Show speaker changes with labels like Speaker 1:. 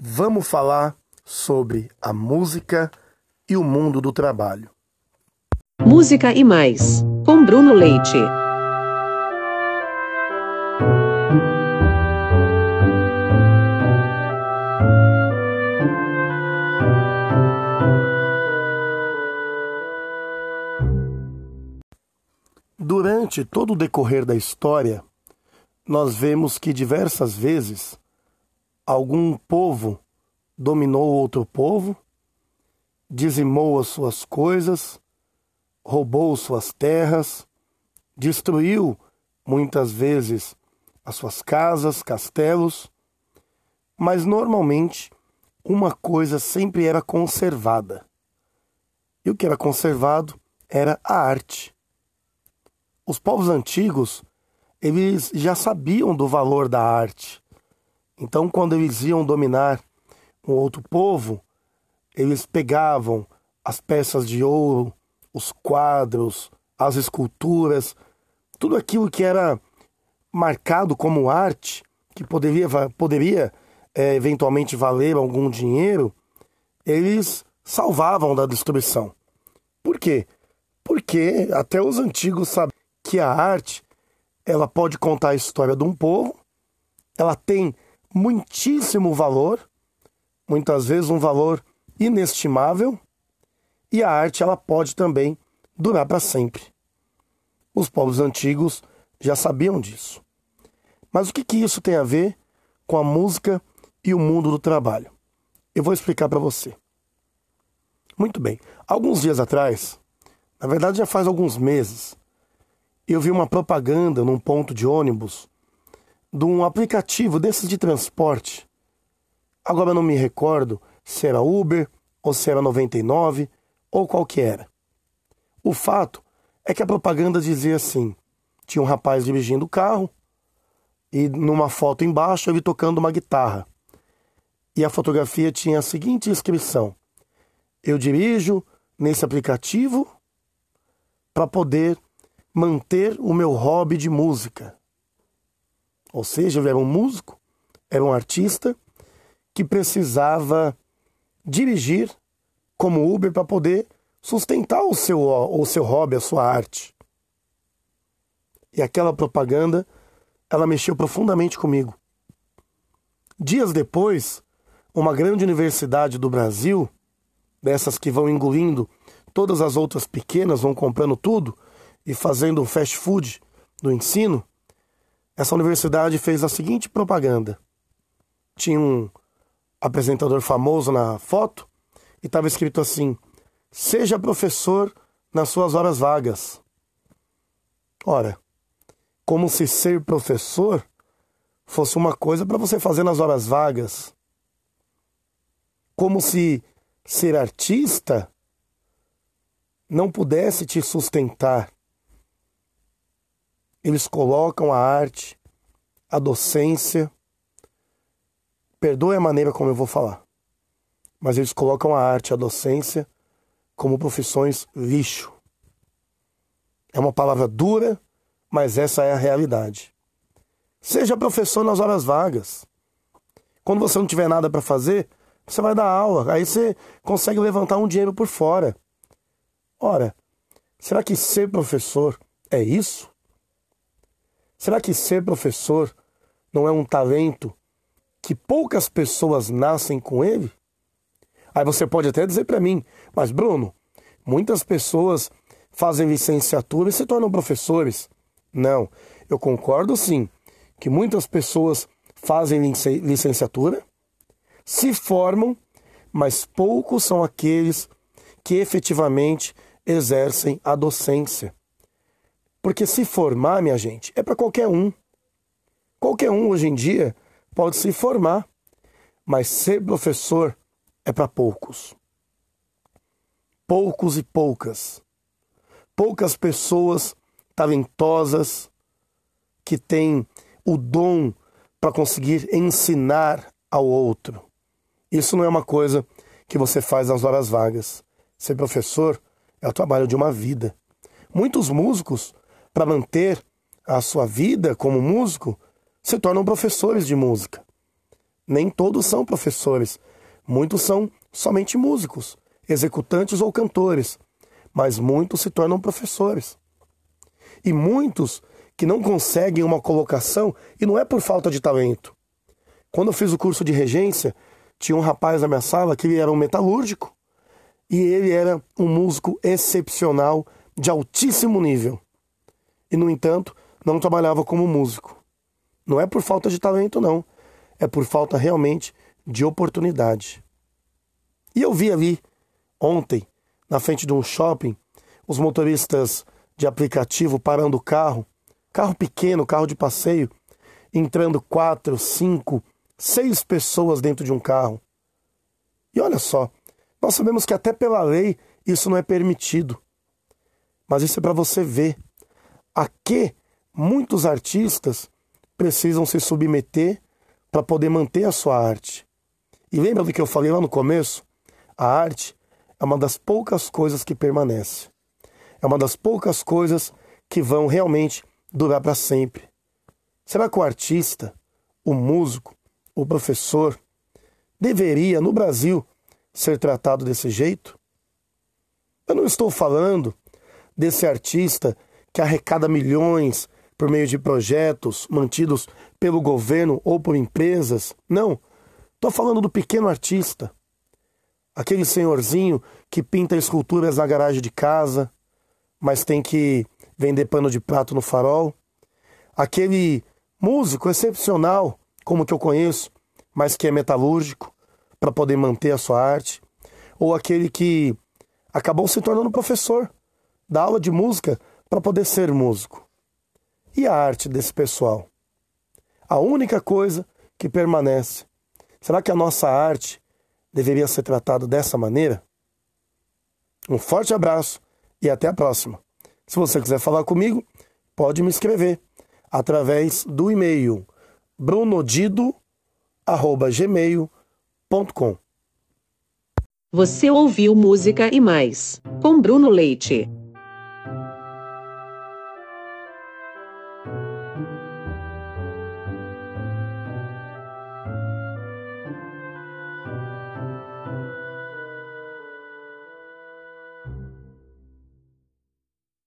Speaker 1: vamos falar sobre a música e o mundo do trabalho.
Speaker 2: Música e mais, com Bruno Leite.
Speaker 1: Durante todo o decorrer da história, nós vemos que diversas vezes algum povo dominou outro povo, dizimou as suas coisas, roubou suas terras, destruiu muitas vezes as suas casas, castelos, mas normalmente uma coisa sempre era conservada. E o que era conservado era a arte. Os povos antigos, eles já sabiam do valor da arte. Então, quando eles iam dominar um outro povo, eles pegavam as peças de ouro, os quadros, as esculturas, tudo aquilo que era marcado como arte, que poderia, poderia é, eventualmente valer algum dinheiro, eles salvavam da destruição. Por quê? Porque até os antigos sabem que a arte ela pode contar a história de um povo, ela tem muitíssimo valor, muitas vezes um valor inestimável, e a arte ela pode também durar para sempre. Os povos antigos já sabiam disso. Mas o que, que isso tem a ver com a música e o mundo do trabalho? Eu vou explicar para você. Muito bem. Alguns dias atrás, na verdade já faz alguns meses, eu vi uma propaganda num ponto de ônibus de um aplicativo desses de transporte. Agora eu não me recordo se era Uber ou se era 99 ou qual que era. O fato é que a propaganda dizia assim: tinha um rapaz dirigindo o carro e numa foto embaixo ele tocando uma guitarra. E a fotografia tinha a seguinte inscrição: Eu dirijo nesse aplicativo para poder manter o meu hobby de música. Ou seja, eu era um músico, era um artista que precisava dirigir como Uber para poder sustentar o seu, o seu hobby, a sua arte. E aquela propaganda, ela mexeu profundamente comigo. Dias depois, uma grande universidade do Brasil, dessas que vão engolindo todas as outras pequenas, vão comprando tudo e fazendo fast food do ensino, essa universidade fez a seguinte propaganda. Tinha um apresentador famoso na foto e estava escrito assim: Seja professor nas suas horas vagas. Ora, como se ser professor fosse uma coisa para você fazer nas horas vagas. Como se ser artista não pudesse te sustentar. Eles colocam a arte, a docência. Perdoe a maneira como eu vou falar, mas eles colocam a arte, a docência como profissões lixo. É uma palavra dura, mas essa é a realidade. Seja professor nas horas vagas. Quando você não tiver nada para fazer, você vai dar aula, aí você consegue levantar um dinheiro por fora. Ora, será que ser professor é isso? Será que ser professor não é um talento que poucas pessoas nascem com ele? Aí você pode até dizer para mim, mas Bruno, muitas pessoas fazem licenciatura e se tornam professores. Não, eu concordo sim que muitas pessoas fazem licenciatura, se formam, mas poucos são aqueles que efetivamente exercem a docência. Porque se formar, minha gente, é para qualquer um. Qualquer um hoje em dia pode se formar, mas ser professor é para poucos. Poucos e poucas. Poucas pessoas talentosas que têm o dom para conseguir ensinar ao outro. Isso não é uma coisa que você faz nas horas vagas. Ser professor é o trabalho de uma vida. Muitos músicos para manter a sua vida como músico, se tornam professores de música. Nem todos são professores. Muitos são somente músicos, executantes ou cantores. Mas muitos se tornam professores. E muitos que não conseguem uma colocação, e não é por falta de talento. Quando eu fiz o curso de regência, tinha um rapaz na minha sala que ele era um metalúrgico e ele era um músico excepcional, de altíssimo nível. E, no entanto, não trabalhava como músico. Não é por falta de talento, não. É por falta realmente de oportunidade. E eu vi ali, ontem, na frente de um shopping, os motoristas de aplicativo parando o carro, carro pequeno, carro de passeio, entrando quatro, cinco, seis pessoas dentro de um carro. E olha só, nós sabemos que até pela lei isso não é permitido. Mas isso é para você ver a que muitos artistas precisam se submeter para poder manter a sua arte. E lembra do que eu falei lá no começo? A arte é uma das poucas coisas que permanece. É uma das poucas coisas que vão realmente durar para sempre. Será que o artista, o músico, o professor deveria, no Brasil, ser tratado desse jeito? Eu não estou falando desse artista que arrecada milhões por meio de projetos mantidos pelo governo ou por empresas. Não. Estou falando do pequeno artista. Aquele senhorzinho que pinta esculturas na garagem de casa, mas tem que vender pano de prato no farol. Aquele músico excepcional, como que eu conheço, mas que é metalúrgico, para poder manter a sua arte. Ou aquele que acabou se tornando professor, dá aula de música para poder ser músico. E a arte desse pessoal? A única coisa que permanece. Será que a nossa arte deveria ser tratada dessa maneira? Um forte abraço e até a próxima. Se você quiser falar comigo, pode me escrever através do e-mail brunodido@gmail.com.
Speaker 2: Você ouviu música e mais com Bruno Leite.